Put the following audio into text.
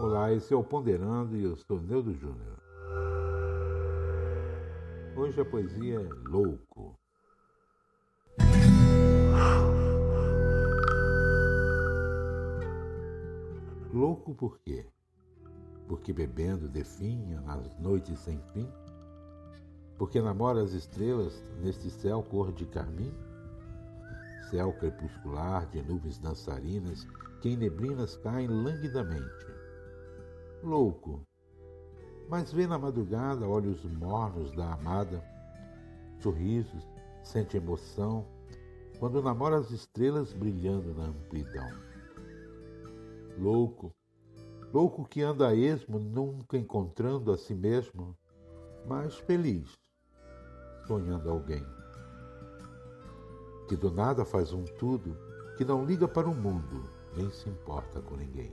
Olá, esse é o Ponderando e eu sou Neudo Júnior. Hoje a poesia é Louco. Louco por quê? Porque bebendo definha nas noites sem fim? Porque namora as estrelas neste céu cor de carmim? Céu crepuscular de nuvens dançarinas que em neblinas caem languidamente louco. Mas vê na madrugada olhos mornos da amada, sorrisos, sente emoção, quando namora as estrelas brilhando na amplidão. Louco, louco que anda a esmo, nunca encontrando a si mesmo, mas feliz, sonhando alguém. Que do nada faz um tudo, que não liga para o mundo, nem se importa com ninguém.